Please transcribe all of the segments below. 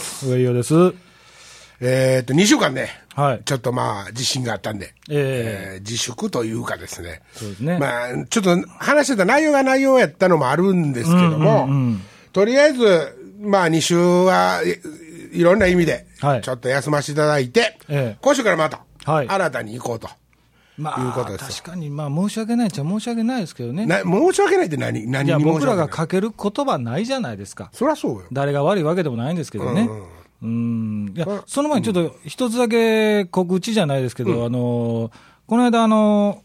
上与です。えーっと、2週間ね、はい。ちょっとまあ、地震があったんで、ええ。ー自粛というかですね、そうですね。まあ、ちょっと話してた内容が内容やったのもあるんですけども、とりあえず、まあ、2週はいいろんな意味で、はい。ちょっと休ませていただいて、ええ。今週からまた、はい。新たに行こうと。まいうことあ、確かに、まあ、申し訳ないっちゃ申し訳ないですけどね。な申し訳ないって何何僕らがかける言葉ないじゃないですか。そりゃそうよ。誰が悪いわけでもないんですけどね。うん。いや、その前にちょっと一つだけ告知じゃないですけど、あの、この間、あの、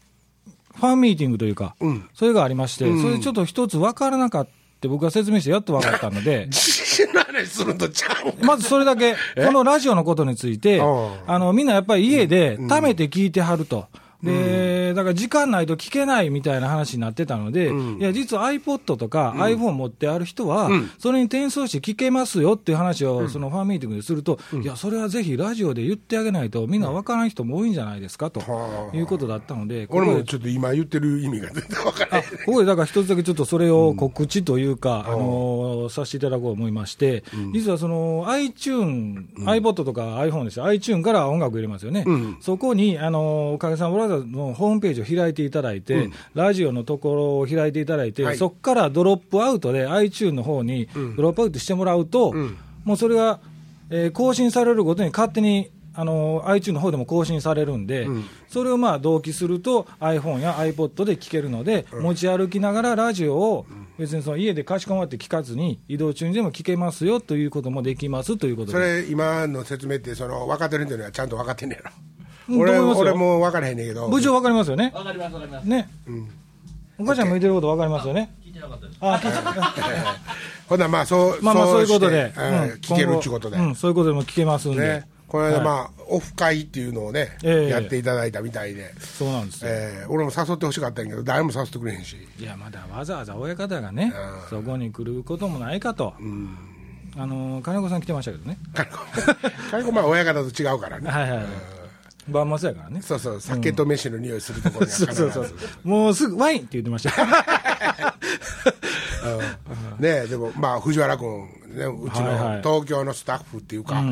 ファンミーティングというか、うんそれがありまして、それちょっと一つ分からなかった。僕が説明してやっと分かったので、まずそれだけ、このラジオのことについて、うんあのみんなやっぱり家で貯めて聞いてはると。で、だから時間ないと聞けないみたいな話になってたので、いや、実は iPod とか iPhone 持ってある人は、それに転送して聞けますよっていう話を、そのファンミーティングですると、いや、それはぜひラジオで言ってあげないと、みんな分からん人も多いんじゃないですかとはあ。いうことだったので、ここで俺もちょっと今言ってる意味が全然分からない。ここでだから一つだけちょっとそれを告知というか、あのさせていただこうと思いまして、実はその iTune、iPod とか iPhone ですよ、iTune から音楽入れますよね、そこにあのおかげさんのホームページを開いていただいて、ラジオのところを開いていただいて、はい。そこからドロップアウトで iTune の方にドロップアウトしてもらうと、もうそれが、えー更新されるごとに勝手にあの iTune の方でも更新されるんで、それをまあ同期すると iPhone や iPod で聞けるので、持ち歩きながらラジオを別にその家でかしこまって聞かずに移動中にでも聞けますよということもできますということそで。れ、今の説明って、その分かってる人にはちゃんと分かってんねやろ。うん俺と思いますよ俺も分からへんねんけど、部長わかりますよねわかりますわかります。ね。お母ちゃんも言ってることわかりますよね。聞いてなかったです。あ、聞いてほな、まあ、そう、まあまあそういうことで、うんうん聞けるっていうことで。うん、そういうことでも聞けますんで。ね、この間、はいまあ、オフ会っていうのをね、ええやっていただいたみたいで、そうなんですよ。えー俺も誘ってほしかったんやけど、誰も誘ってくれへんし、いや、まだわざわざ親方がね、そこに来ることもないかと。あの、金子さん来てましたけどね。金子、金子まあ、親方と違うからね、はいはい。晩末やからね。そうそう、酒と飯の匂いするところにはそうそうそう。もうすぐワインって言ってました。ねでも、まあ、藤原君、ね、うちのはいはい東京のスタッフっていうか、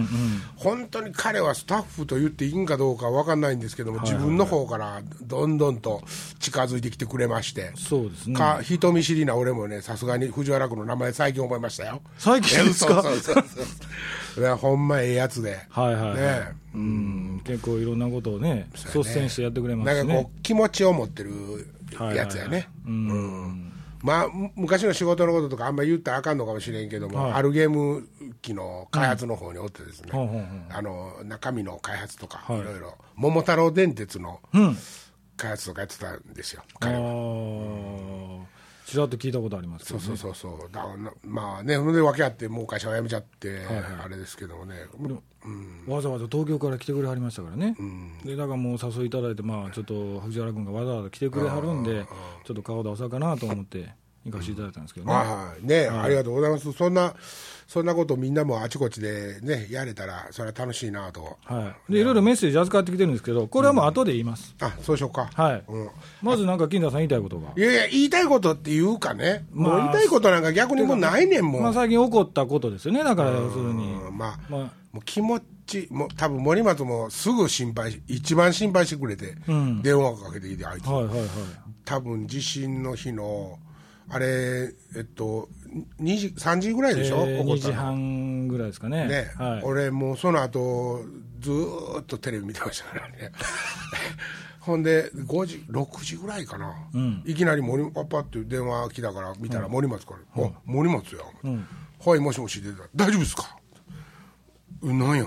本当に彼はスタッフと言っていいんかどうか分かんないんですけども、自分の方からどんどんと近づいてきてくれまして。そうですね。か人見知りな俺もね、さすがに藤原君の名前、最近覚えましたよ。最近ですか？そうそうそうそういやほんまええやつで。はいはいはいねうん、結構いろんなことをね、率先してやってくれますしねなんかこ。う、気持ちを持ってるやつやね。うんまあ、む昔の仕事のこととかあんまり言ったらあかんのかもしれんけども、はい。あるゲーム機の開発の方におってですね、ほうほうほうあの中身の開発とか、はい。いろいろ、桃太郎電鉄のうん。開発とかやってたんですよ、あ彼は。ーちらっと聞いたことありますけどね。そうそうそうそう、だまあね、それで訳あって、もう会社を辞めちゃって、あれですけどもね、わざわざ東京から来てくれはりましたからね、でだからもう誘いいただいて、まあ、ちょっと藤原君がわざわざ来てくれはるんで、ちょっと顔出そうかなと思って行かせていただいたんですけどね、はいね、ありがとうございます、そんな、そんなことみんなもあちこちでね、やれたら、それは楽しいなと、はい、でいろいろメッセージ預かってきてるんですけど、これはもう後で言います、あそうしようか。はい。うん。まずなんか金田さん言いたいことが、いやいや、言いたいことっていうかね、もうまあ言いたいことなんか逆にもうないねんもん。まあ、最近起こったことですよね、だから要するに。うんまあ、まあ。もう気持ち、もう多分森松もすぐ心配し、一番心配してくれて、ん。電話かけてきて、あいつ、はいはいはい。多分地震の日の、あれ、えっと、2時、3時ぐらいでしょ、えー2時。半ぐらいですかね。ね、はい、俺もうその後ずーっとテレビ見てましたからね。ほんで5時6時ぐらいかな、いきなり森パッパって電話来たから見たら森松から「あ森松や」はいもしもし」出たら「大丈夫ですか?」うん「なんや。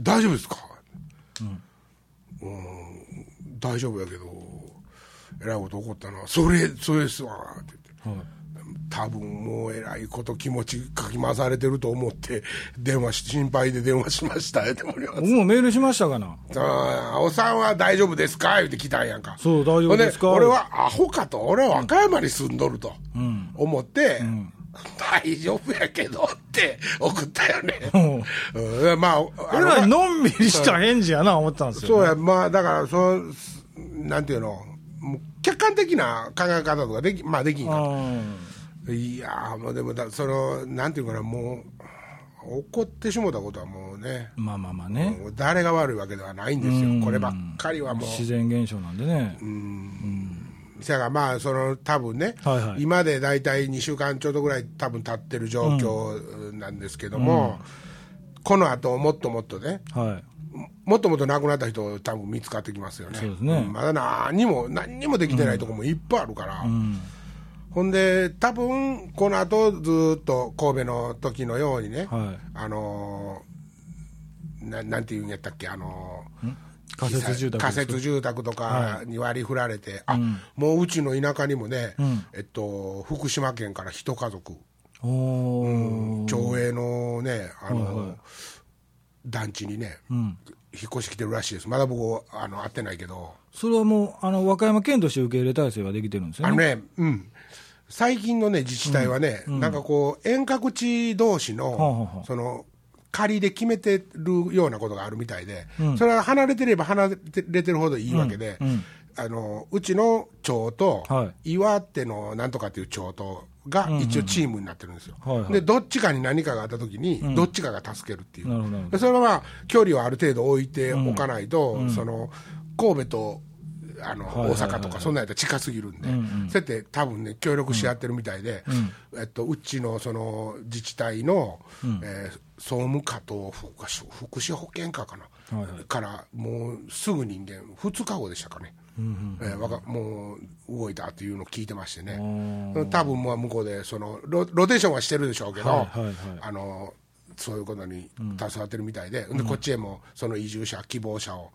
大丈夫ですか?」うん。大丈夫やけどえらいこと起こったな。それそれですわ」って。多分もうえらいこと気持ちかき回されてると思って電話し心配で電話しました。よって僕もメールしましたかな？ああおさんは大丈夫ですか？言って来たんやんか。そう大丈夫ですか？俺はアホかと俺は和歌山に住んどると思って、大丈夫やけどって送ったよね、うん、まああえのらいのんびりした返事やな、思ったんですよ、そうやまあだからそのなんていうの？もう客観的な考え方とかできまあできんかとうん。いやーもうでもだそのなんていうかなもう怒ってしもたことはもうね、まあまあまあね、誰が悪いわけではないんですよ、こればっかりはもう。自然現象なんでね。うん。だからまあ、その多分ね、はいはい、今で大体2週間ちょうどぐらい多分経ってる状況なんですけども、うん、この後もっともっとね、はい、もっともっと亡くなった人、多分見つかってきますよね。そうですね、まだ何も、何にもできてないところもいっぱいあるから。うん。ほんで、多分この後ずっと神戸の時のようにね、はい、あのななんていうんやったっけ、あの仮設住宅仮設住宅とかに割り振られて、はい、あ、うん、もううちの田舎にもね、うん、えっと、福島県から一家族、うん、町営のね、あの、はいはい、団地にね、うん、引っ越してきてるらしいです、まだ僕、あの会ってないけど。それはもうあの和歌山県として受け入れ体制はできてるんですよね。あのねうん。最近のね、自治体はね、うん、なんかこう、遠隔地同士の、その、仮で決めてるようなことがあるみたいで、うん、それは離れてれば離れてるほどいいわけで、うん、あのうちの町と、はい、岩手のなんとかっていう町とが一応チームになってるんですよ、うんうん、でどっちかに何かがあったときに、どっちかが助けるっていう、それはまあ距離をある程度置いておかないと、その神戸とあの、大阪とか、そんなんやったら近すぎるんで、そうやって多分ね、協力し合ってるみたいで、えっと、うちのその自治体の、え総務課と福祉保健課かな、はいはい、からもうすぐ人間、2日後でしたかね、うんうん、えかもう動いたっていうのを聞いてましてね、多分もう向こうでそのロロテーションはしてるでしょうけど、はいはいはい、あのそういうことに携わってるみたいで、うん、でこっちへもその移住者、希望者を。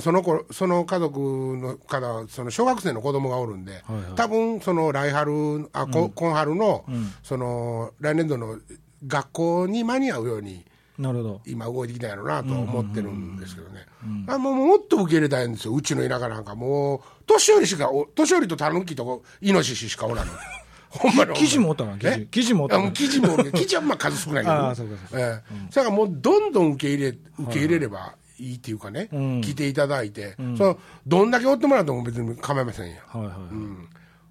その子その家族の方その小学生の子供がおるんで、はいはい、多分その来春あ、うん、今春の、うん、その来年度の学校に間に合うようになるほど今動いてきたんやろうなと思ってるんですけどね、あもうもっと受け入れたいんですようちの田舎なんかもう年寄りしか年寄りとタヌキとイノシシしかおらんの。ほんまの。記事もおったな、記事。記事もおった記事も、記事はまあ数少ないけど。ああ、そうか、そうか。ええ。だからもうどんどん受け入れ、受け入れればいいっていうかね、うん、来ていただいて、うん、そのどんだけおってもらっても別に構いませんよ。はいはい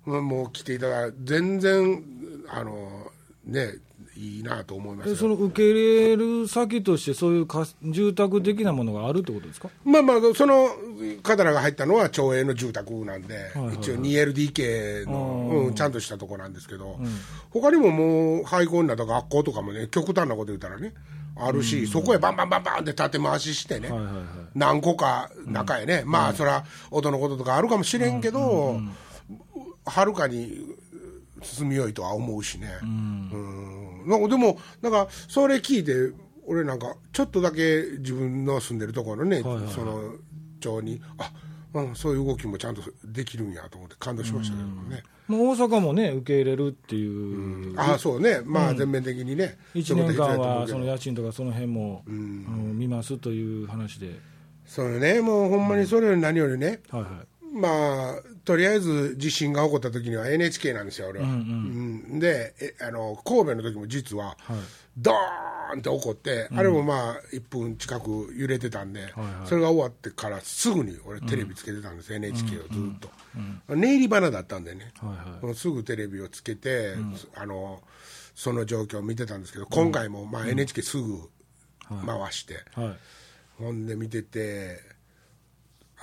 うん、もう来ていただいて、全然、あの、ね、いいなと思いますその受け入れる先として、そういうか住宅的なものがあるってことですか？まあまあ、その方らが入ったのは町営の住宅なんで、はいはいはい、一応 2LDK の、うん、ちゃんとしたとこなんですけど、うん、他にももう廃校になった学校とかもね、極端なこと言ったらね、あるし、そこへバンバンバンバンって立て回ししてね、はいはいはい、何個か中へね、まあ、それは音のこととかあるかもしれんけど、はるかに進みよいとは思うしね。うん、なんかでも、なんか、それ聞いて、俺なんか、ちょっとだけ自分の住んでるところのね、はいはいはい、その町に、あうん、そういう動きもちゃんとできるんやと思って感動しましたけどね。もう大阪もね、受け入れるっていう、うん、あそうね、まあ、全面的にね、うん、1年間はその家賃とかその辺も、うん、あの見ますという話で。それね、もうほんまにそれより何よりね、はいはい、まあ、とりあえず地震が起こった時には NHK なんですよ、俺は。うんうん。うん、でえあの、神戸の時も実は、はい、ドーンって起こって、うん、あれもまあ、1分近く揺れてたんで、はいはい、それが終わってからすぐに俺、テレビつけてたんです、うん、NHK をずっと。うん、寝入り花だったんでね、はいはい、すぐテレビをつけて、あの、その状況を見てたんですけど、今回もまあ NHK すぐ回して、はい、ほんで見てて、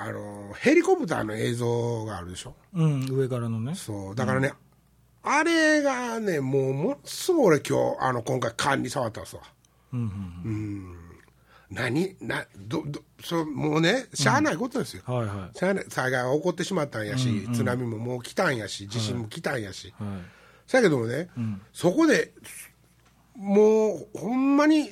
あのヘリコプターの映像があるでしょ、うん、上からのね。そう。だからね、うん、あれがねもうものすごい俺今日あの今回勘に触ったんですわ。うんうん、うん、何？などどそもうねしゃあないことですよ、うん。はいはい、しゃあない災害が起こってしまったんやし、うんうん、津波ももう来たんやし地震も来たんやし、はい。はい、だけどもね、うん、そこでもう、ほんまに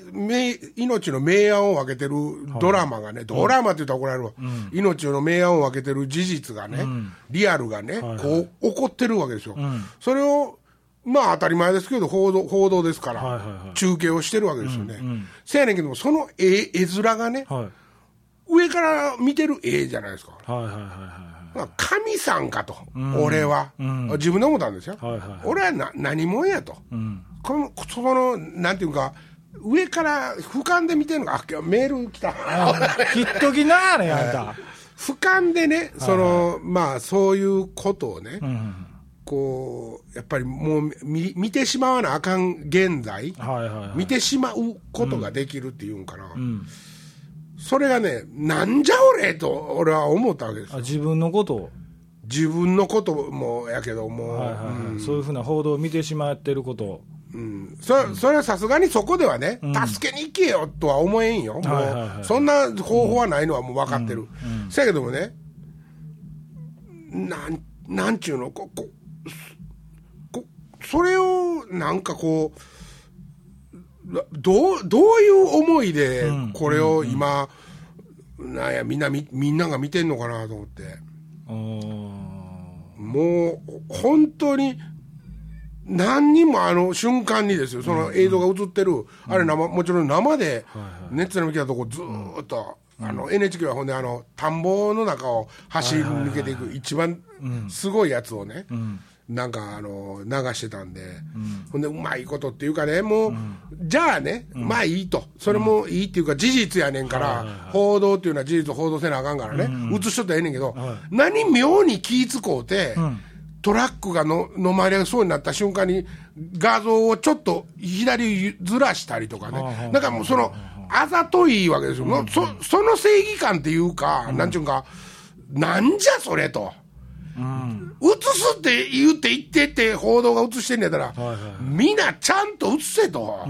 命の明暗を分けてるドラマがね、はい、ドラマって言ったら怒られるわ、うん、命の明暗を分けてる事実がね、うん、リアルがね、はいはい、こう、起こってるわけですよ。うん、それを、まあ当たり前ですけど、報道、報道ですから、中継をしてるわけですよね。せやねんけども、その絵、絵面がね、はい、上から見てる絵じゃないですか。はいはいはいはい。神さんかと、俺は、自分で思ったんですよ。はいはいはい、俺はな何者やと。この、その、なんていうか、上から俯瞰で見てるのが、あ、メール来た。切っときなあれ、あんた。俯瞰でね、その、まあ、そういうことをね、うん、こうやっぱりもう見見てしまわなあかん現在、見てしまうことができるっていうんかな、うん。それがね、なんじゃ俺と俺は思ったわけです自分のことを、自分のこともやけども、そういうふうな報道を見てしまってることを、うん。そそれはさすがにそこではね、助けに行けよとは思えんよ、もう、はいはい。はいそんな方法はないのはもう分かってる、せやけどもね、なんなんちゅうの？こここ、それをなんかこう、などうどういう思いでこれを今、なんやみんなみみんなが見てんのかなと思って。もう本当に何人もあの瞬間にですよ、その映像が映ってる、あれ生、もちろん生で、熱の見たとこ、ずーっと、あの NHK はほんであの、田んぼの中を走り抜けていく、一番すごいやつをね、なんかあの流してたんで、ほんで、うまいことっていうかね、もう、じゃあね、まあいいと、それもいいっていうか、事実やねんから、報道っていうのは事実を報道せなあかんからね、映しとったらええねんけど、何妙に気使うて、トラックがの飲まれそうになった瞬間に、画像をちょっと左ずらしたりとかね、なんかもうその、あざといわけですよ、そその正義感っていうか、なんちゅうんか、なんじゃそれと。映すって言って言ってって報道が映してんねやったら、はいはいみんなちゃんと映せと、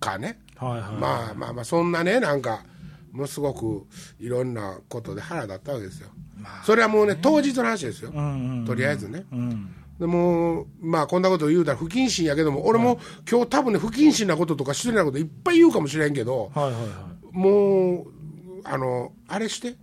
かね、はいはいまあまあまあ、そんなね、なんか、ものすごくいろんなことで腹立ったわけですよ。それはもうね、当日の話ですよ、とりあえずね。うん。でもまあこんなこと言うたら不謹慎やけども俺も今日多分ね不謹慎なこととか失礼なこといっぱい言うかもしれんけどもうあのあれして。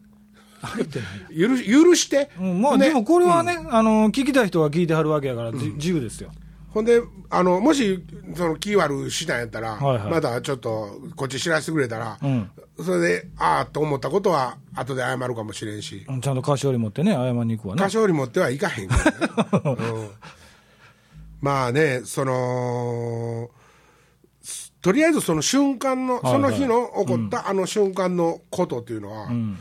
許し許して、うんまあ、ねでもこれはね、あの聞きたい人は聞いてはるわけやから、じ自由ですよ。ほんであのもしその気悪したんやったら、はいはい。またちょっとこっち知らせてくれたら、うん。それでああと思ったことは後で謝るかもしれんし。うんちゃんと菓子折り持ってね、謝りに行くわね。菓。子折り持ってはいかへんからね、うん。まあねそのとりあえずその瞬間の、はいはい。その日の起こったあの瞬間のことっていうのは、うん。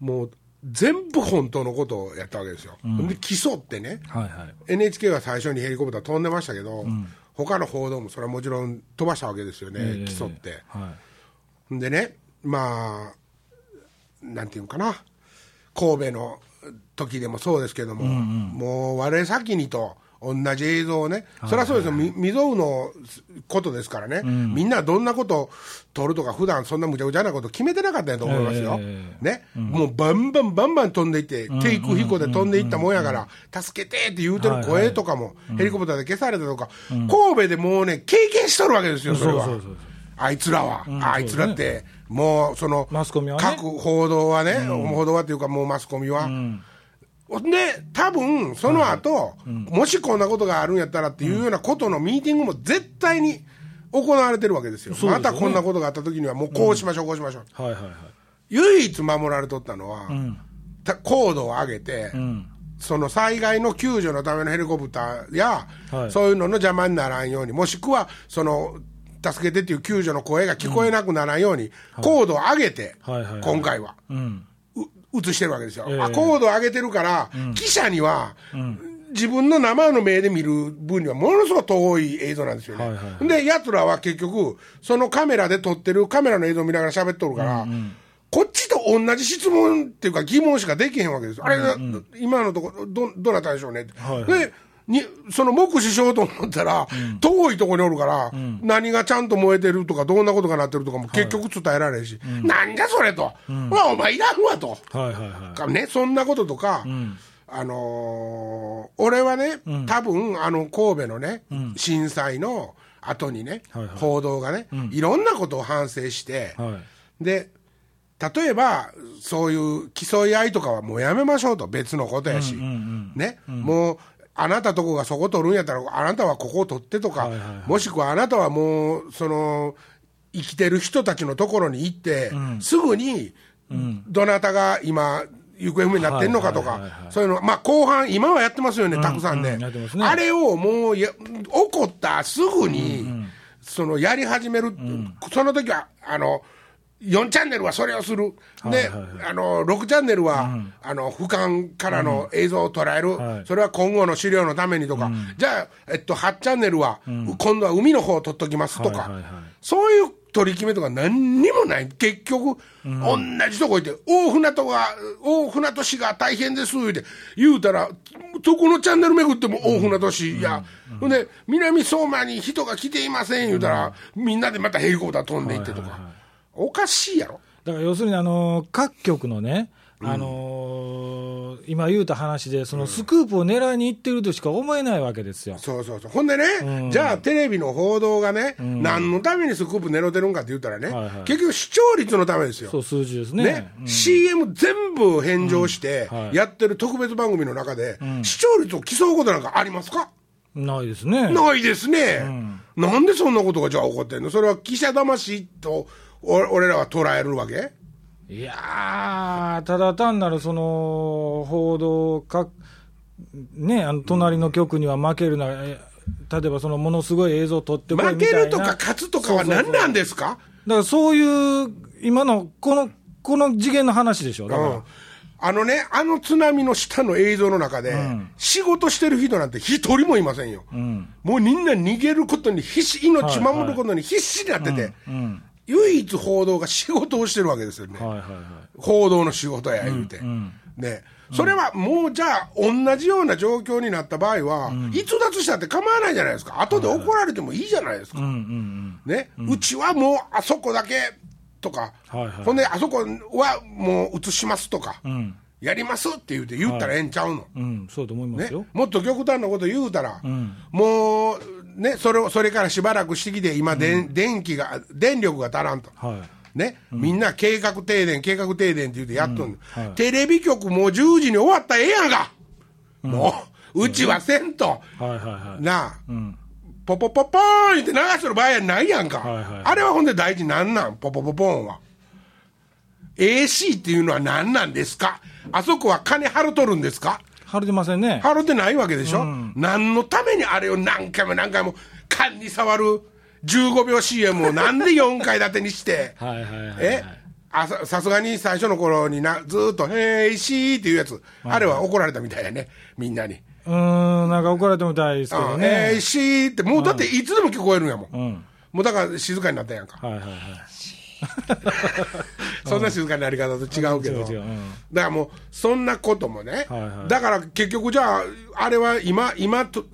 もう全部本当のことをやったわけですよ、で競ってねはいはい。NHK は最初にヘリコプター飛んでましたけど、他の報道もそれはもちろん飛ばしたわけですよね、ええ競って。はでね、まあ、なんていうのかな、神戸の時でもそうですけども、もう我先にと同じ映像をね、そりゃそうですよ、み未曾有のことですからね、みんなどんなこと撮るとか、普段そんなむちゃくちゃなこと決めてなかったんやと思いますよ、えね、もうバンバンバンバン飛んでいって、テイク飛行で飛んでいったもんやから、助けてって言うてる声とかも、ヘリコプターで消されたとか、神戸でもうね、経験しとるわけですよ、それは。そうそうそうあいつらは、あいつらって、もうその、マスコミはね。各報道はね、報道はっていうか、もうマスコミは。で、多分その後、もしこんなことがあるんやったらっていうようなことのミーティングも絶対に行われてるわけですよ。すよねまたこんなことがあった時には、もうこうしましょう、こうしましょう。い。はいはいはい。唯一守られとったのは、んた高度を上げて、うん。その災害の救助のためのヘリコプターや、はいそういうのの邪魔にならんように、もしくはその助けてっていう救助の声が聞こえなくならんように、高度を上げて、今回は、うん。う映してるわけですよ。ええあ高度を上げてるから、記者には、自分の生の目で見る分にはものすごく遠い映像なんですよね。はいはいはいで、奴らは結局、そのカメラで撮ってるカメラの映像を見ながら喋っとるから、こっちと同じ質問っていうか疑問しかできへんわけですよ。あれ、今のところ、ど、どなたでしょうねって。はいはいで、に、その目視しようと思ったら、遠いところにおるから、何がちゃんと燃えてるとか、どんなことがなってるとかも結局伝えられんし、なんじゃそれと。まあ、お前いらんわと。はいはいはい。かね、そんなこととか、あのー俺はね、多分あの神戸のね、震災の後にね、報道がね、いろんなことを反省して、はい。で例えば、そういう競い合いとかはもうやめましょうと、別のことやし、ね、もう、あなたとこがそこ取るんやったら、あなたはここを取ってとか、はいはいはい。もしくはあなたはもう、その、生きてる人たちのところに行って、すぐに、どなたが今、行方不明になってんのかとかはいはいはいは、いそういうの、まあ後半、今はやってますよね、たくさんね。あれをもうや、起こったすぐに、そのやり始める、その時はあの4チャンネルはそれをする、で、あの6チャンネルは、あの俯瞰からの映像を捉える、それは今後の資料のためにとか、じゃあ、えっと、8チャンネルは、今度は海の方を撮っときますとか、そういう取り決めとか何にもない。結局、同じとこ行って、大船渡が、大船渡市が大変ですって、言うたら、どこのチャンネル巡っても大船渡市や、ほんで、南相馬に人が来ていません言うたら、みんなでまたヘリコプター飛んでいってとか。おかしいやろ。だから要するに、あの、各局のね、あのー、今言うた話で、そのスクープを狙いにいってるとしか思えないわけですよ。そうそうそう。ほんでね、うん、じゃあテレビの報道がね、うん、何のためにスクープ狙ってるんかって言ったらね、はいはい、結局視聴率のためですよ。そう、数字ですね。ね、うん、CM 全部返上して、やってる特別番組の中で、視聴率を競うことなんかありますか？ないですね。ないですね。なんでそんなことがじゃあ起こってんの？それは記者魂と俺らは捉えるわけ？いやただ単なるその報道か、ね、あの隣の局には負けるな、例えばそのものすごい映像を撮ってこい負けるとか勝つとかは何なんですか？だからそういう、今のこの、この次元の話でしょ、だから。うん。あのね、あの津波の下の映像の中で、うん、仕事してる人なんて一人もいませんよ、うん、もうみんな逃げることに必死、命守ることに必死になってて、唯一報道が仕事をしてるわけですよね、はいはいはい、報道の仕事や言うて、うんうん、ね、それはもうじゃあ、同じような状況になった場合は、うん、逸脱したって構わないじゃないですか、後で怒られてもいいじゃないですか、ね、うちはもうあそこだけとか、はいはい、ほんで、あそこはもう移しますとか。うん。やりますって言うて言ったらええんちゃうの、はい、うん、そうと思いますよ、ね、もっと極端なこと言うたら、うん、もうね、それそれからしばらくしてきて、今、で、うん、電気が、電力が足らんと。はい。ね、うん、みんな計画停電、計画停電って言ってやっとんの、うん。はい、テレビ局もう10時に終わったらええやんか、うん、もう、うちはせんと、はいはいはい、なあ、うん、ポポポポーンって流してる場合やないやんか、はいはいはい、あれはほんで大事なんなん、ポポポポーンは。AC っていうのは何なんですか？あそこは金払うとるんですか？貼れてませんね。貼れてないわけでしょ、うん、何のためにあれを何回も何回も勘に触る15秒 CM をなんで4回立てにして、はいはいはい、はい、え？あさすがに最初の頃になずっと「へいしー」っていうやつ、あれは怒られたみたいやね。みんなに。うんなんか怒られたみたいですけどね「へいしー」ってもうだっていつでも聞こえるんやもん、うん、もうだから静かになったやんか。はいはいはい そんな静かなやり方と違うけど、だからもう、そんなこともね、だから結局じゃあ、あれは今、今と、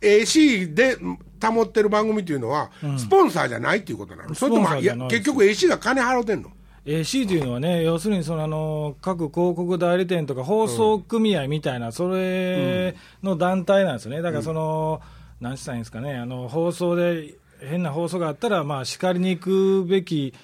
AC で保ってる番組っていうのは、スポンサーじゃないっていうことなの、それともいや結局 AC が金払ってんの？AC というのはね、要するにそのあの各広告代理店とか放送組合みたいな、それの団体なんですよね、だからその、うん、なんしたらいいんですかね、あの放送で変な放送があったら、まあ、叱りに行くべき教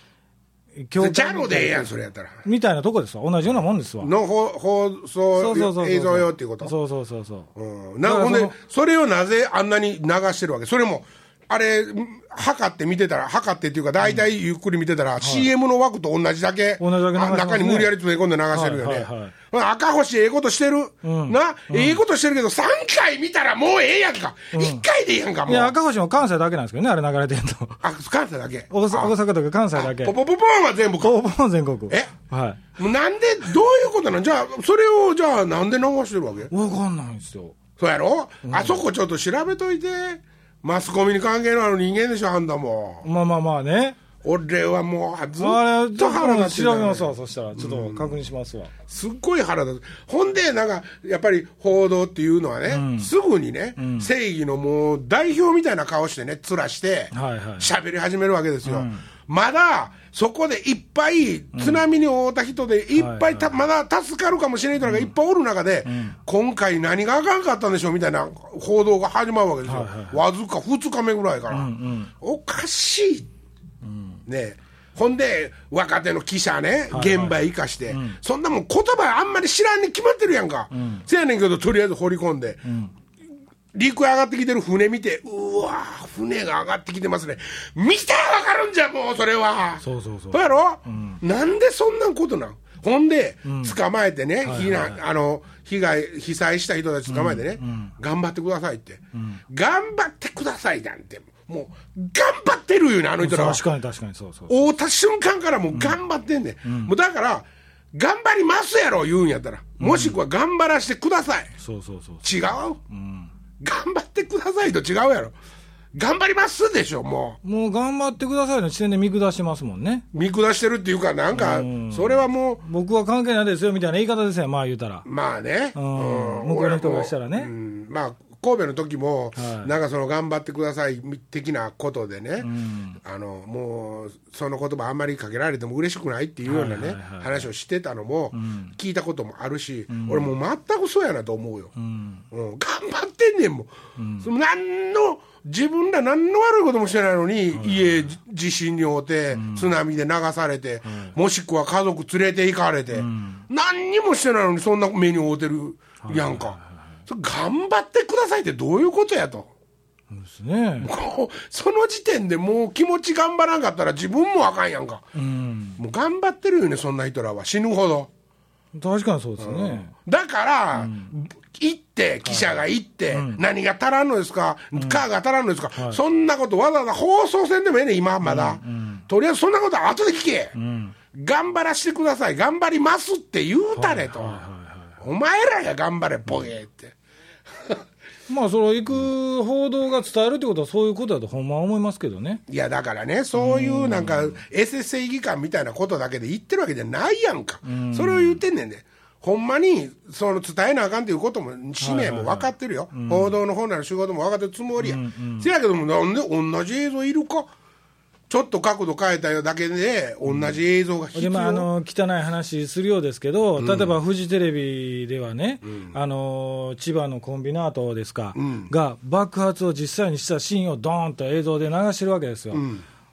ジャロでええやん、それやったら。みたいなとこですわ。同じようなもんですわ。の放送映像用っていうこと？そうそうそうそう。うん。なほんで、それをなぜあんなに流してるわけ？それも、あれ、測って見てたら、測ってっていうか、大体ゆっくり見てたら、CM の枠と同じだけ、同じだけ中に無理やり詰め込んで流してるよね。赤星ええことしてる？な、ええことしてるけど、3回見たらもうええやんか。1回でええやんか、もう。いや、赤星も関西だけなんですけどね、あれ流れてんと。あ、関西だけ大阪とか関西だけ。ポポポポンは全部か。ポポポン全国。え？はい。なんで、どういうことなの？じゃあ、それを、じゃあ、なんで流してるわけ？わかんないんですよ。そうやろ？あそこちょっと調べといて。マスコミに関係のある人間でしょ、あんだもん。まあまあまあね。俺はもうずっと腹立って調べますわ、そしたら。ちょっと確認しますわ。すっごい腹立つ。ほんで、なんか、やっぱり報道っていうのはね、うん、すぐにね、うん、正義のもう代表みたいな顔してね、面して、喋、はいはい、り始めるわけですよ。うんまだそこでいっぱい津波に遭った人でいっぱいた、まだ助かるかもしれない人がいっぱいおる中で、今回何があかんかったんでしょうみたいな報道が始まるわけですよ、わずか2日目ぐらいから、おかしい、ね。ほんで若手の記者ね、現場生かして、そんなもん言葉あんまり知らんに決まってるやんか、せやねんけどとりあえず掘り込んで。陸上がってきてる船見て、うわ船が上がってきてますね。見たらわかるんじゃ、もう、それは。そうそうそう。そうやろ、うん、なんでそんなことなん？ほんで、うん、捕まえてね、避難、あの、被害、被災した人たち捕まえてね、うん、頑張ってくださいって。頑張ってくださいなんて。もう頑張ってるよね、あの人らは。確かに確かにそうそう会う。た瞬間からもう頑張ってんね、ん、もうだから、頑張りますやろ、言うんやったら、もしくは頑張らせてください。そうそうそう違う、頑張ってくださいと違うやろ。頑張りますでしょ、もう。もう頑張ってくださいの時点で見下してますもんね。見下してるっていうか、なんか、それはもう。僕は関係ないですよみたいな言い方ですよ、まあ言うたら。まあね。うん。向こうの人がしたらね。まあ、神戸の時も、なんかその頑張ってください的なことでね、あのもうその言葉あんまりかけられても嬉しくないっていうようなね、話をしてたのも聞いたこともあるし、俺もう全くそうやなと思うよ、うん。頑張ってんねんもん、その何の自分ら何の悪いこともしてないのに、家地震に遭うて、津波で流されて、もしくは家族連れて行かれて、何にもしてないのにそんな目に遭うてるやんか。頑張ってくださいってどういうことやと。ですね、その時点でもう気持ち頑張らんかったら自分もあかんやんか、うん、もう頑張ってるよねそんな人らは。死ぬほど。確かにそうですね、うん、だから、うん、行って記者が行って、はい、何が足らんのですか、うん、カーが足らんのですか、はい、そんなことわざわざ放送せんでもええね今まだ、とりあえずそんなことは後で聞け、頑張らせてください。頑張りますって言うたれと、はいはいはいお前らが頑張れボケってまあ、その行く報道が伝えるってことは、そういうことだと、ほんま思いますけどね。いや、だからね、そういうなんか、エセ正義感みたいなことだけで言ってるわけじゃないやんか、それを言ってんねんで、ほんまにその伝えなあかんということも、使命も分かってるよ、報道の本来の仕事も分かってるつもりや、せやけども、なんで同じ映像いるか？ちょっと角度変えただけで、同じ映像が必要、うん、まあ、あの汚い話するようですけど、例えばフジテレビではね、うん、あの千葉のコンビナートですか、うん、が爆発を実際にしたシーンをどーンと映像で流してるわけですよ。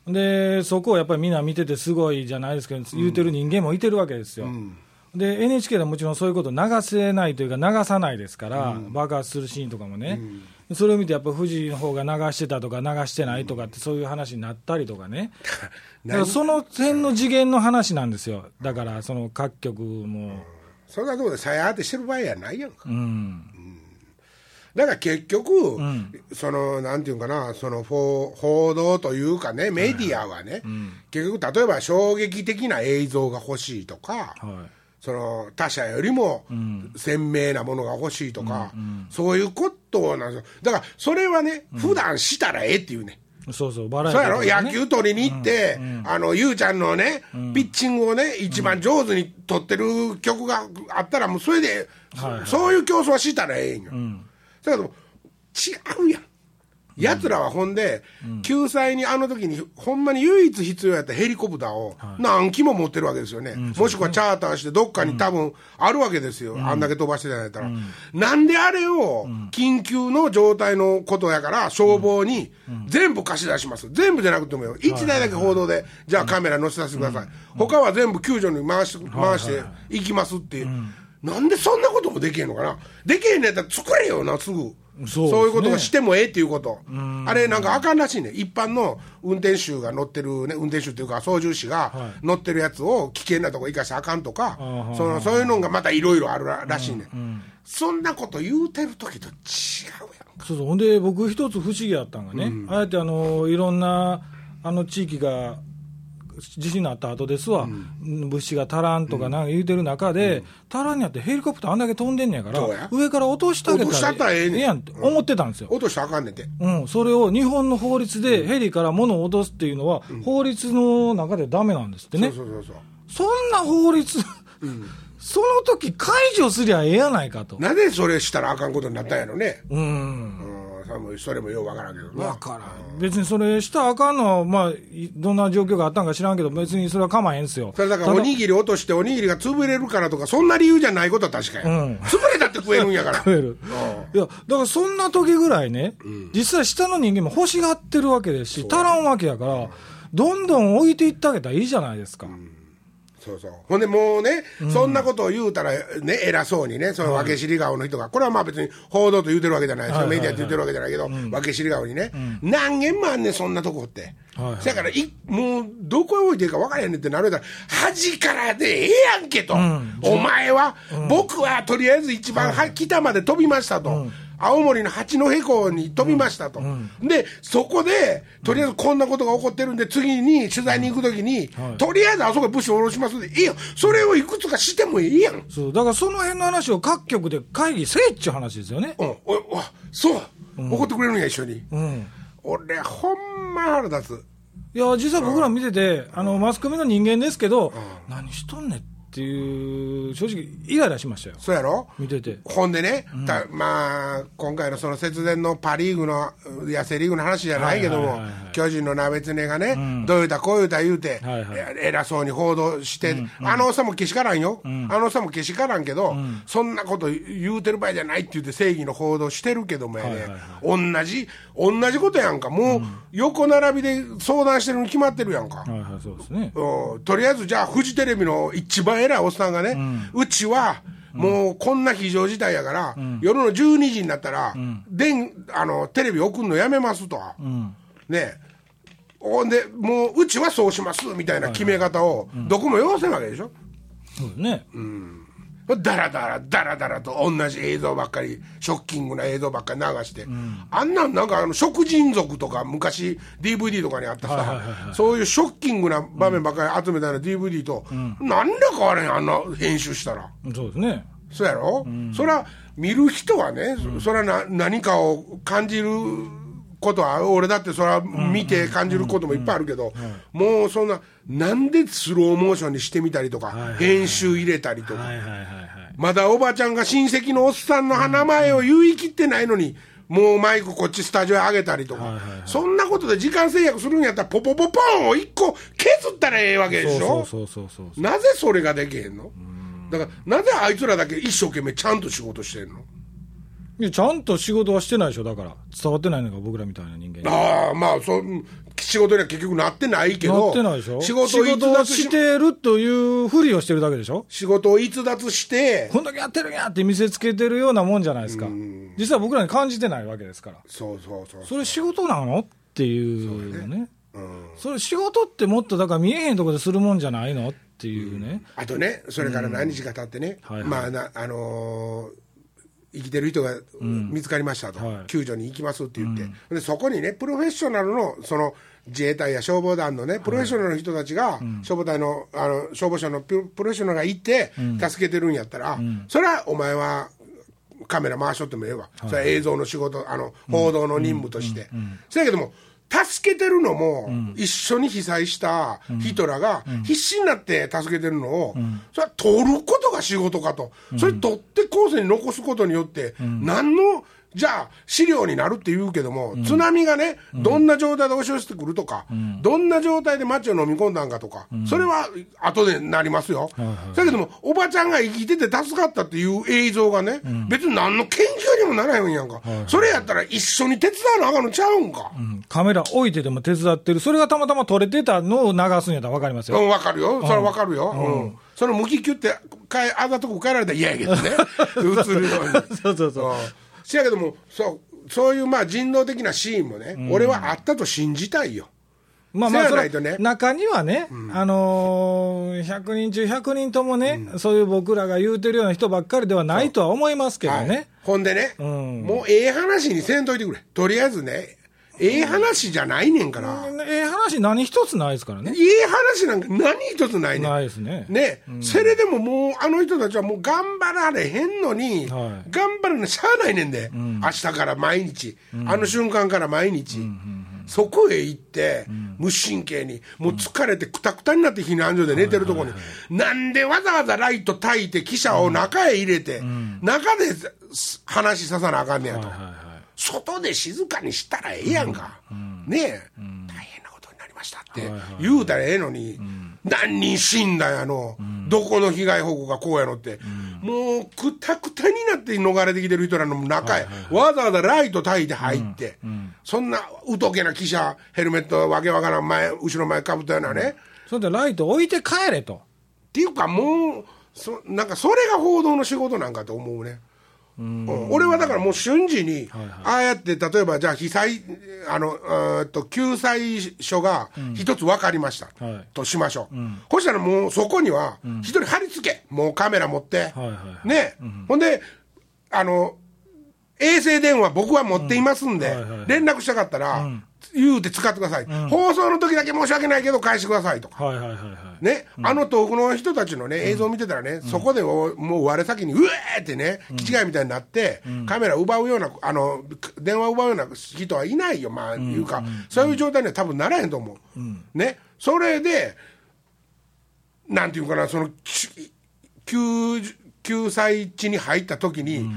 でそこをやっぱりみんな見ててすごいじゃないですけど、言うてる人間もいてるわけですよ。で NHK でもちろんそういうこと流せないというか、流さないですから、爆発するシーンとかもね。それを見て、やっぱ富士の方が流してたとか、流してないとかって、そういう話になったりとかね、だからその辺の次元の話なんですよ、だからその各局も。そんなところでさや当てしてる場合やないやんか。うん、だから結局、うん、そのなんていうかな、その報道というかね、メディアはね、はいうん、結局、例えば衝撃的な映像が欲しいとか、はい。その他者よりも鮮明なものが欲しいとか、うん、そういうことなんですよ。だからそれはね、うん、普段したらええっていうね。そうそう、バラエティー、ね、そうやろ？野球取りに行って、あの、ゆうちゃんのね、ピッチングをね、一番上手に取ってる曲があったら、もうそれで、そういう競争はしたらええんよ。うん、だけど、違うやん。やつらはほんで、救済にあの時に、ほんまに唯一必要やったヘリコプターを何機も持ってるわけですよね。もしくはチャーターしてどっかに多分あるわけですよ。あんだけ飛ばしてたんやったら。なんであれを緊急の状態のことやから消防に全部貸し出します。全部じゃなくてもよ。1台だけ報道で、じゃあカメラ載せさせてください。他は全部救助に回し回してい。きますっていう。なんでそんなこともできへんのかな。できへんねやったら作れよな、すぐ。そう、ね,、いうことがしてもええっていうこと、あれなんかあかんらしいね、一般の運転手が乗ってるね、運転手っていうか、操縦士が乗ってるやつを危険なとこ行かしてあかんとか、はい、そのそういうのがまたいろいろあるらしいね、うんうん、そんなこと言うてる時と違うやんそうそう、ほんで僕、一つ不思議やったんがね、うん、あえてあのいろんなあの地域が地震のあった後ですわ、うん、物資が足らんとかなんか言うてる中で、うん、足らんやってヘリコプターあんだけ飛んでんねやから、上から落としてあげたらええやんって思ってたんですよ。落としたらあかんねんて。うん、それを日本の法律でヘリから物を落とすっていうのは、法律の中でダメなんですってね。そうそうそうそんな法律その時解除すりゃええやないかと。なぜそれしたらあかんことになったんやろね。うん。うんそれもようわからんけどわからん。別にそれしたらあかんのは、まあ、どんな状況があったんか知らんけど、別にそれは構えんすよ。それだからおにぎり落としておにぎりが潰れるからとか、そんな理由じゃないことは確かや。うん、潰れたって食えるんやから。食える。いや、だからそんな時ぐらいね、うん、実際下の人間も欲しがってるわけですし、足らんわけやから、どんどん置いていってあげたらいいじゃないですか。うんそうそう。ほんでもうね、うん、そんなことを言うたらね、偉そうにね、その分け知り顔の人が、これはまあ別に報道と言うてるわけじゃないですよ。メディアって言ってるわけじゃないけど、分け知り顔にね、うん、何件もあんねん、そんなとこって。はいはい、だからい、もう、どこへ置いていいか分からへんねんってなるたら、端からでええやんけと。うん、お前は、僕はとりあえず一番は、北まで飛びましたと。青森の八戸港に飛びましたと、でそこで、とりあえずこんなことが起こってるんで、次に取材に行くときに、とりあえずあそこ物資下ろしますで、いいよ、それをいくつかしてもいいやん。そう。だからその辺の話を各局で会議せえっちゅう話ですよね。うん、おおそう、怒ってくれるんや、一緒に。うん。俺、ほんま腹立つ。いや、実は僕ら見てて、あの、マスコミの人間ですけど、何しとんねんっていう、正直、イライラしましたよ。そうやろ？見てて。ほんでね、うん、まあ、今回のその節電のパ・リーグの、やセ・リーグの話じゃないけども、巨人の鍋つねがね、うん、どう言うたこう言うた言うて、はいはい、偉そうに報道して、うん。うん、あのおっさんもけしからんよ、うん、あのおっさんもけしからんけど、うん、そんなこと言うてる場合じゃないって言って正義の報道してるけどもやね、はいはいはい、同じ、同じことやんか、もう横並びで相談してるに決まってるやんか。はいはい、そうですね。とりあえず、じゃあ、フジテレビの一番偉いおっさんがね、うちは、もうこんな非常事態やから、夜の12時になったら、電あのテレビ送るのやめますと、ね。ほんで、もううちはそうしますみたいな決め方を、どこも要せんわけでしょ。そうね、うんだらだらだらだらと同じ映像ばっかりショッキングな映像ばっかり流して、うん、あんなんなんかあの食人族とか昔 DVD とかにあったさ、はいはいはいはい、そういうショッキングな場面ばっかり集めたような DVD と、うん、なんで変われんあんな編集したら。そうですね。そうやろ、うん、そりゃ見る人はね、それはな何かを感じることは俺だってそれは見て感じることもいっぱいあるけど、もうそんななんでスローモーションにしてみたりとか、編集入れたりとか、まだおばちゃんが親戚のおっさんの名前を言い切ってないのに、もうマイクこっちスタジオへ上げたりとか、そんなことで時間制約するんやったら、ポポポポンを一個削ったらええわけでしょ？なぜそれができへんの？だから、なぜあいつらだけ一生懸命ちゃんと仕事してんの？いや、ちゃんと仕事はしてないでしょ、だから。伝わってないのが僕らみたいな人間。ああ、まあ、そ仕事には結局なってないけど。なってないでしょ？仕事を逸脱してるというふりをしてるだけでしょ？仕事を逸脱して。こんだけやってるんやって見せつけてるようなもんじゃないですか。実は僕らに感じてないわけですから。そうそうそうそれ仕事なの？っていうね。うん、それ仕事ってもっとだから見えへんとこでするもんじゃないの？っていうね、うん、あとねそれから何日か経ってね、うん。はいはい、まあなあのー生きてる人が見つかりましたと、うんはい、救助に行きますって言って、うん、でそこにね、プロフェッショナルのその自衛隊や消防団のね、プロフェッショナルの人たちが、消防隊のあの消防署のプロフェッショナルが行って、助けてるんやったら、それはお前はカメラ回しとってもええわ、それは映像の仕事、あの報道の任務として。そやけども助けてるのも、一緒に被災した人らが必死になって助けてるのを、それは取ることが仕事かと、それ取って後世に残すことによって、何のじゃあ、資料になるって言うけども、うん、津波がね、どんな状態で押し寄せてくるとか、うん、どんな状態で街を飲み込んだんかとか、うん、それは後でなりますよ。だ、はい、けども、おばちゃんが生きてて助かったっていう映像がね、別に何の研究にもならへんやんか、それやったら一緒に手伝うのあかんのちゃうんか、カメラ置いてでも手伝ってる、それがたまたま撮れてたのを流すんやったら分かりますよ。うん、分かるよ。それは分かるよ。うんその向きキュって、あざとこ帰られたら嫌やけどね。映るように。そうそうそう。せやけども、そう、そういうまあ人道的なシーンもね、うん、俺はあったと信じたいよ。まあまあ、そね、中にはね、うん、あのー、100人中100人ともね、うん、そういう僕らが言うてるような人ばっかりではないとは思いますけどね。はい、ほんでね、うん、もうええ話にせんといてくれ。とりあえずね、ええ話じゃないねんから。ええ話何一つないですからね。ええ話なんか何一つないねん。ないですね。ね、うん、それでももうあの人たちはもう頑張られへんのに、はい、頑張るのしゃあないねんで、うん、明日から毎日、うん、あの瞬間から毎日。そこへ行って、無神経に、もう疲れてくたくたになって避難所で寝てるとこに、なんでわざわざライト焚いて記者を中へ入れて、中で話ささなあかんねやと。外で静かにしたらええやんか、ねえ、大変なことになりましたって。言うたらええのに、何人死んだやの、どこの被害報告がこうやのって、もうくたくたになって逃れてきてる人らの中へ、わざわざライト焚いて入って、そんな疎けな記者、ヘルメットわけわからん前、後ろ前かぶったようなね。それでライト置いて帰れと。っていうかもう、そなんかそれが報道の仕事なんかと思うね。うん、俺はだからもう瞬時に、ああやって例えばじゃあ被災あのえと救済書が一つ分かりました、うん、としましょう、うん、そしたらもうそこには一人貼り付け。もうカメラ持って、はいはい、ね、ほんであの衛星電話僕は持っていますんで、連絡したかったら、言うて使ってください、放送の時だけ申し訳ないけど返してくださいとか、ね、あの遠くの人たちのね、映像見てたらね、そこでもう我先に、うえーってね、気違いみたいになって、カメラ奪うような、あの、電話奪うような人はいないよ、まあ、いうか、そういう状態には多分ならへんと思う。ね、それで、なんていうかな、その、救救済地に入った時に、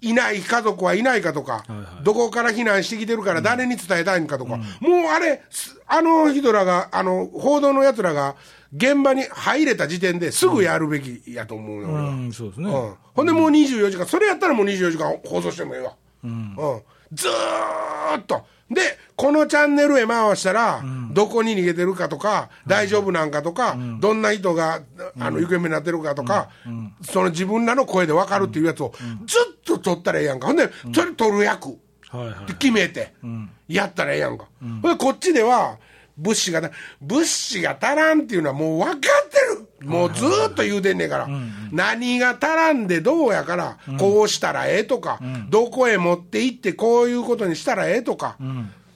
いない家族はいないかとか、はいはい、どこから避難してきてるから誰に伝えたいんかとか、うん、もうあれ、あの人らが、あの、報道のやつらが、現場に入れた時点ですぐやるべきやと思うよ、うん、うん、そうですね、うん。ほんでもう24時間、それやったらもう24時間放送してもええわ。うん。ずーっと。で、このチャンネルへ回したら、どこに逃げてるかとか、大丈夫なんかとか、どんな人が、あの、行方になってるかとか、その自分らの声で分かるっていうやつを、ずっと撮ったらええやんか。ほんで、それ撮る役って決めて、やったらええやんか。ほんで、こっちでは、物資が、物資が足らんっていうのはもう分かってるもうずっと言うてんねんから、何が足らんでどうやから、こうしたらええとか、どこへ持って行ってこういうことにしたらええとか、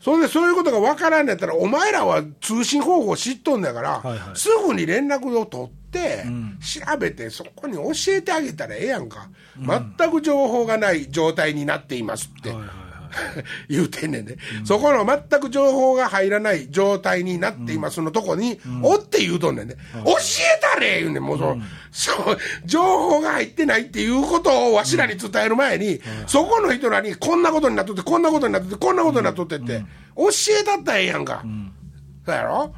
それでそういうことが分からんやったら、お前らは通信方法知っとんだから、はいはい、すぐに連絡を取って、調べて、そこに教えてあげたらええやんか、うん、全く情報がない状態になっていますって。はいはい 言うてんねんで、うん、そこの全く情報が入らない状態になっていますのとこに、うん、おって言うとんねんね、うん、教えたれ言うねん、もうそ,、そう情報が入ってないっていうことをわしらに伝える前に、そこの人らにこんなことになっとって、こんなことになっとって、こんなことになっとってって、教えたったらええやんか。そうやろ？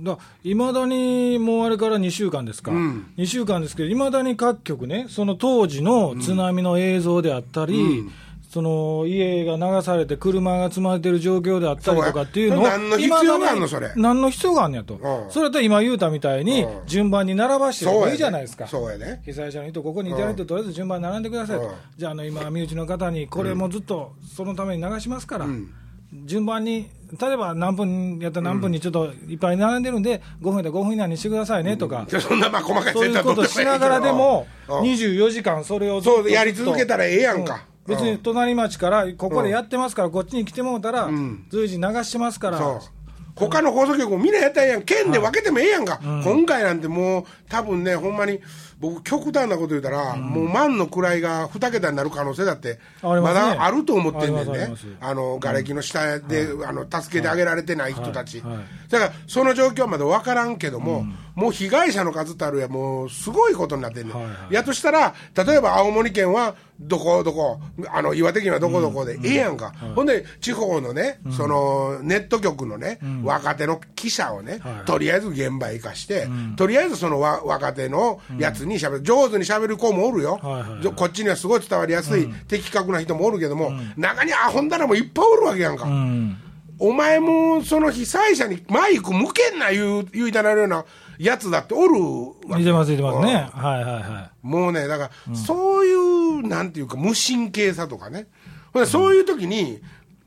だいまだにもうあれから2週間ですか、うん、2週間ですけど、いまだに各局ね、その当時の津波の映像であったり、うん、その家が流されて、車が積まれてる状況であったりとかっていうのを、何の必要があるの、それ？何の必要があんねやと、うん、それと今言うたみたいに、順番に並ばしてもいいじゃないですか、そうやね、被災者の人、ここにいてる人、とりあえず順番に並んでくださいと、じゃああの、今、身内の方に、これもずっとそのために流しますから。順番に、例えば何分やったら何分にちょっといっぱい並んでるんで、5分で5分以内にしてくださいねとか、そんなまあ細かいそういうことしながらでも、24時間、それをやり続けたらええやんか。別に隣町から、ここでやってますから、こっちに来てもうたら、随時流してますから。他の放送局もみんなやったらええやん、県で分けてもええやんか、今回なんてもう、多分ね、ほんまに。僕、極端なこと言うたら、うん、もう万の位が2桁になる可能性だって、まだあると思ってんねんね、あの瓦礫の下で、うん、あの助けてあげられてない人たち、だからその状況まで分からんけども、うん、もう被害者の数たるや、もうすごいことになってんねん、やとしたら、例えば青森県はどこどこ、あの岩手県はどこどこで、ええやんか、ほんで、地方のね、そのネット局のね、若手の記者をね、とりあえず現場へ行かして、とりあえずその若手のやつにしゃべる、上手にしゃべる子もおるよ、こっちにはすごい伝わりやすい、的確な人もおるけども、中にアホんだらもいっぱいおるわけやんか。お前もその被災者にマイク向けんな言う言いたなるようなやつだっておるわけ。てます、見てますね。はいはいはい。もうね、だから、そういう、なんていうか、無神経さとかね。そういう時に、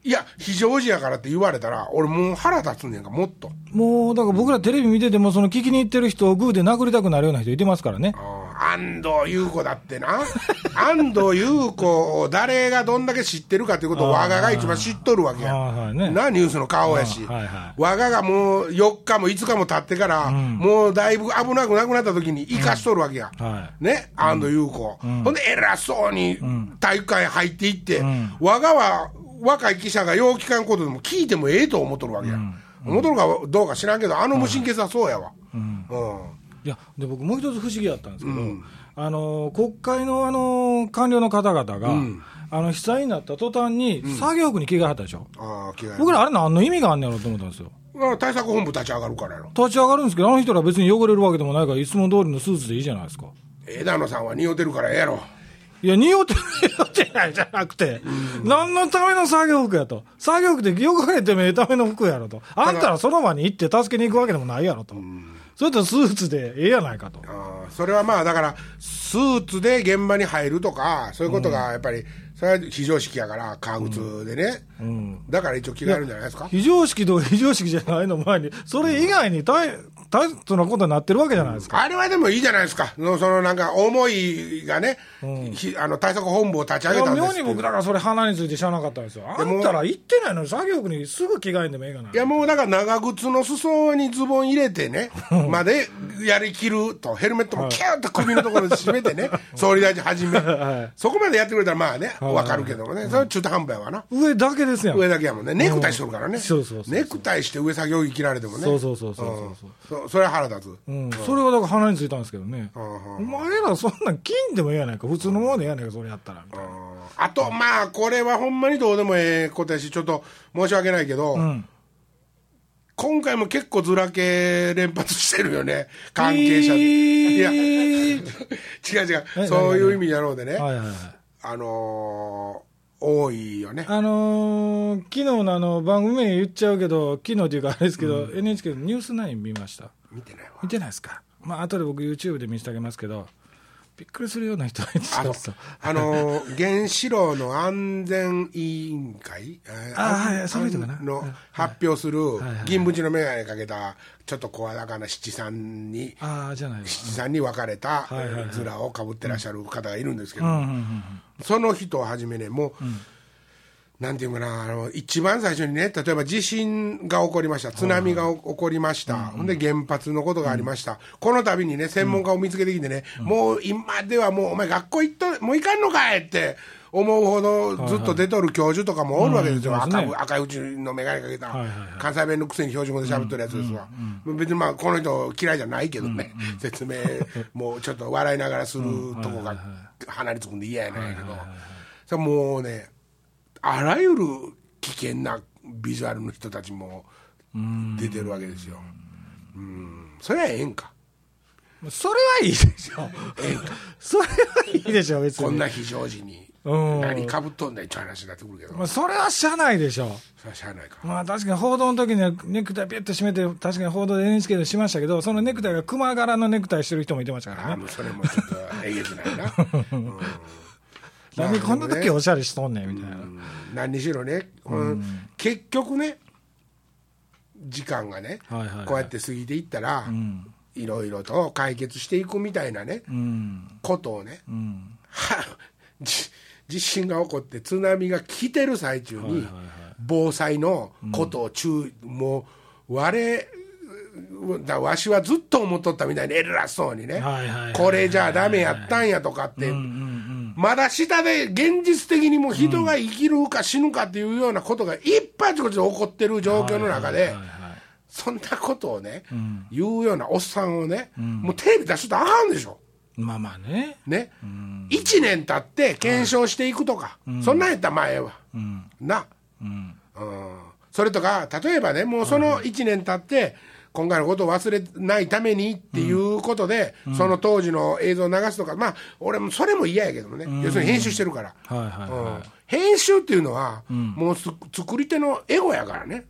いや、非常時やからって言われたら、俺もう腹立つねんか、もっと。もう、だから僕らテレビ見てても、その聞きに行ってる人をグーで殴りたくなるような人いてますからね。安藤優子だってな。安藤優子を誰がどんだけ知ってるかっていうことを我がが一番知っとるわけや。はいね、な、ニュースの顔やし。はいはい、我ががもう4日も5日も経ってから、うん、もうだいぶ危なくなくなった時に生かしとるわけや。うんはい、ね、安藤優子、うん、ほんで偉そうに体育館へ入っていって、我がは若い記者がよう聞かんことでも聞いてもええと思っとるわけや、うん、思っとるかどうか知らんけどあの無神経さそうやわ、うん。いやで僕もう一つ不思議やったんですけど、あの国会のあの官僚の方々が、あの被災になった途端に、作業服に着替えはったでしょ、あ僕ら、あれ、何の意味があんねやろと思ったんですよ。対策本部立ち上がるからやろ。立ち上がるんですけど、あの人ら別に汚れるわけでもないから、いつも通りのスーツでいいじゃないですか。枝野さんは匂ってるからええやろ。いや、匂って、匂ってないじゃなくて、何のための作業服やと。作業服って汚れてもええための服やろと。あんたらその場に行って助けに行くわけでもないやろと。それとスーツでええやないかと。それはまあ、だから、スーツで現場に入るとか、そういうことがやっぱり、それは非常識やから、革靴でね、うん、だから一応着替えるんじゃないですか？非常識と非常識じゃないの前に、それ以外に大タイトなことになってるわけじゃないですか。あれはでもいいじゃないですか。のそのなんか思いがね、ひあの対策本部を立ち上げたんです妙に僕だからそれ花について知らなかったんですよ。あんたら行ってないのに作業服にすぐ着替えんでもええかな。いやもうだから長靴の裾にズボン入れてね、までやりきると、ヘルメットもキューッと首のところで締めてね、総理大臣はじめ、はい。そこまでやってくれたらまあね、わかるけどもね、それ中途半端やわな。上だけですやん。上だけやもんね、ネクタイしとるからね、そうそうそうネクタイして上作業着切られてもね、そうそうそうそうそうそそれは腹立つ、うん、それはだから鼻についたんですけどね。お前らそんなん金でもええやないか。普通のものでええやないか、それやったら。みたいな。あと、まあ、これはほんまにどうでもええことやし、ちょっと申し訳ないけど、ん。今回も結構ずらけ連発してるよね、関係者で。いや、えー。違う違えう、そういう意味やろうでね、はいはいはい。あのー多いよね。あのー昨日のあの番組名言っちゃうけど、昨日というかあれですけど、NHK のニュース9見ました。見てないわ。見てないですか？まあ後で僕 YouTube で見せてあげますけど、びっくりするような人がいて。あのあのー原子炉の安全委員会？えーあはいはいそういう人かな。の発表する銀縁の眼鏡かけた、ちょっと声高な七三に、ああ、じゃないわ七三に分かれたはいはいはい。面をかぶってらっしゃる方がいるんですけど、うんうんうんその人をはじめね、もう、なんていうかな、あの一番最初にね、例えば地震が起こりました、津波が起こりました、ほんで原発のことがありました、この度にね、専門家を見つけてきてね、もう今ではもう、お前、学校行った、もう行かんのかいって。思うほどずっと出とる教授とかもおるわけですよ、うんそうですね。赤赤いうちの眼鏡かけた、はいはい。はい関西弁のくせに標準語で喋ってるやつですわ、別にまあこの人嫌いじゃないけどね、説明もうちょっと笑いながらするとこが鼻につくんで嫌やないけど、それもうねあらゆる危険なビジュアルの人たちも出てるわけですよ、うん、それはええんか。それはいいでしょ。それはいいでしょ、別に。こんな非常時に。うん何かぶっとんねんって話になってくるけど、まあ、それはしゃあないでしょ。それはしゃあないかまあ確かに報道の時にはネクタイピュッと締めて、確かに報道で NHK でしましたけど、そのネクタイが熊柄のネクタイしてる人もいてましたからね。あもうそれもちょっとえげつないな、うんなんでこんな時おしゃれしとんねんみたいな。何にしろね、うん結局ね時間がね、こうやって過ぎていったら、いろいろと解決していくみたいなね、うん。ことをね、うん。はじ地震が起こって津波が来てる最中に、防災のことを注意、もう我だわしはずっと思っとったみたいに偉そうにね、これじゃダメやったんやとかって、まだ下で現実的にもう人が生きるか死ぬかっていうようなことがいっぱいあちこちで起こってる状況の中でそんなことをね、言うようなおっさんをね、もうテレビ出しとあかんでしょ。まあまあね。ね、1年経って検証していくとか、そんなんやったらまあええわ、うん。な、うん。うん、それとか例えばねもうその1年経って、今回のことを忘れないためにっていうことで、その当時の映像を流すとか。まあ俺もそれも嫌やけどもね、要するに編集してるから、編集っていうのは、もうす作り手のエゴやからね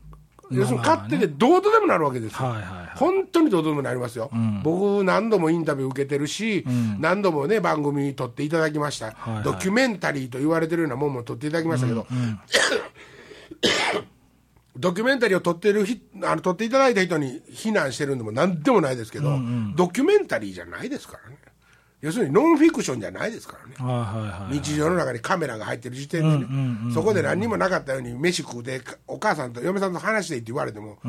要するに勝手でどうとでもなるわけですよ、はいはいはい。本当にどうとでもなりますよ、僕、何度もインタビュー受けてるし、何度もね、番組撮っていただきました、はいはい。ドキュメンタリーと言われてるようなもんも撮っていただきましたけど、ドキュメンタリーを撮ってるひあの撮っていただいた人に非難してるんでもなんでもないですけど、ドキュメンタリーじゃないですからね、要するにノンフィクションじゃないですからね。い。はいはいはい。日常の中にカメラが入ってる時点でね、そこで何にもなかったように飯食うてかお母さんと嫁さんと話してって言われても、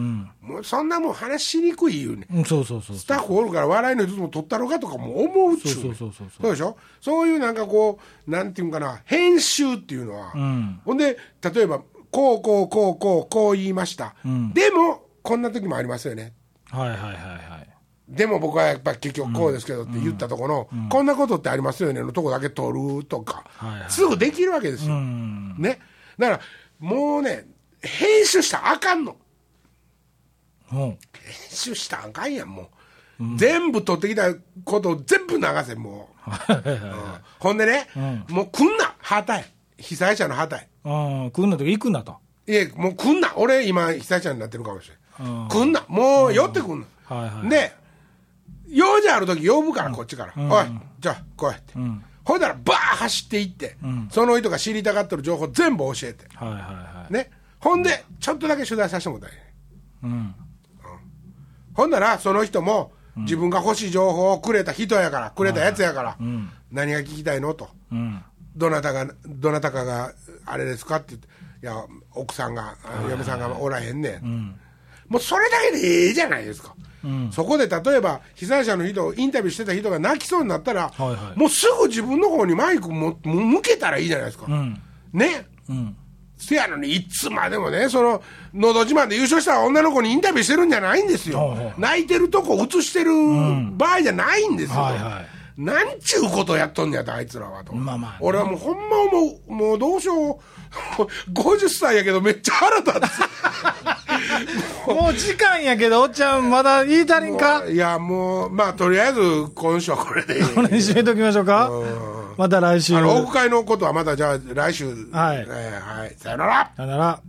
もうそんなもん話しにくい言うねうん、そうそうそうスタッフおるから笑いの一つも取ったろうかとかも思うっちゅうねそうそうそうそう。でしょ？そういうなんかこうなんていうんかな編集っていうのは、ん。ほんで例えばこうこうこうこうこう言いました、でもこんな時もありますよね。はいはいはいはい。でも僕はやっぱり結局こうですけどって言ったところの、こんなことってありますよねのとこだけ取るとか、すぐできるわけですよ。うん。ね。だから、もうね、編集したらあかんの。うん。編集したらあかんやん、もう。全部取ってきたことを全部流せ、もう。うんほんでね、もう来んな、旗へ。被災者の旗へ。うん、来んなとか行くんだと。いえ、もう来んな。俺、今、被災者になってるかもしれうんん。来んな。もう、寄ってくんな。はいはいで、用事ある時呼ぶから、こっちから。おい、じゃあ、こうやって。ほいだら、バー走っていって、その人が知りたがってる情報全部教えて。はいはいはい。ね。ほんで、ちょっとだけ取材させてもらったんやうん。ほんなら、その人も、自分が欲しい情報をくれた人やから、くれたやつやから、何が聞きたいのと、どなたが、どなたかがあれですかって言って、いや、奥さんが、嫁さんがおらへんねん。もうそれだけでええじゃないですか。そこで例えば、被災者の人、インタビューしてた人が泣きそうになったら、はいはい、もうすぐ自分の方にマイクも向けたらいいじゃないですか。うん、ね、うん、せやのに、いつまでもね、その、のど自慢で優勝した女の子にインタビューしてるんじゃないんですよ。泣いてるとこ映してる場合じゃないんですよ。はいはいなんちゅうことやっとんねやと、あいつらはと。まあまあ、ね、俺はもうほんまもう、もうどうしよう。50歳やけどめっちゃ腹立つ。もう時間やけど、おっちゃんまだ言い足りんか？いや、もう、まあとりあえず今週はこれで。これに締めときましょうか。また来週。あの、オフ会のことはまたじゃあ来週。はい。えー、はい。さよなら。さよなら。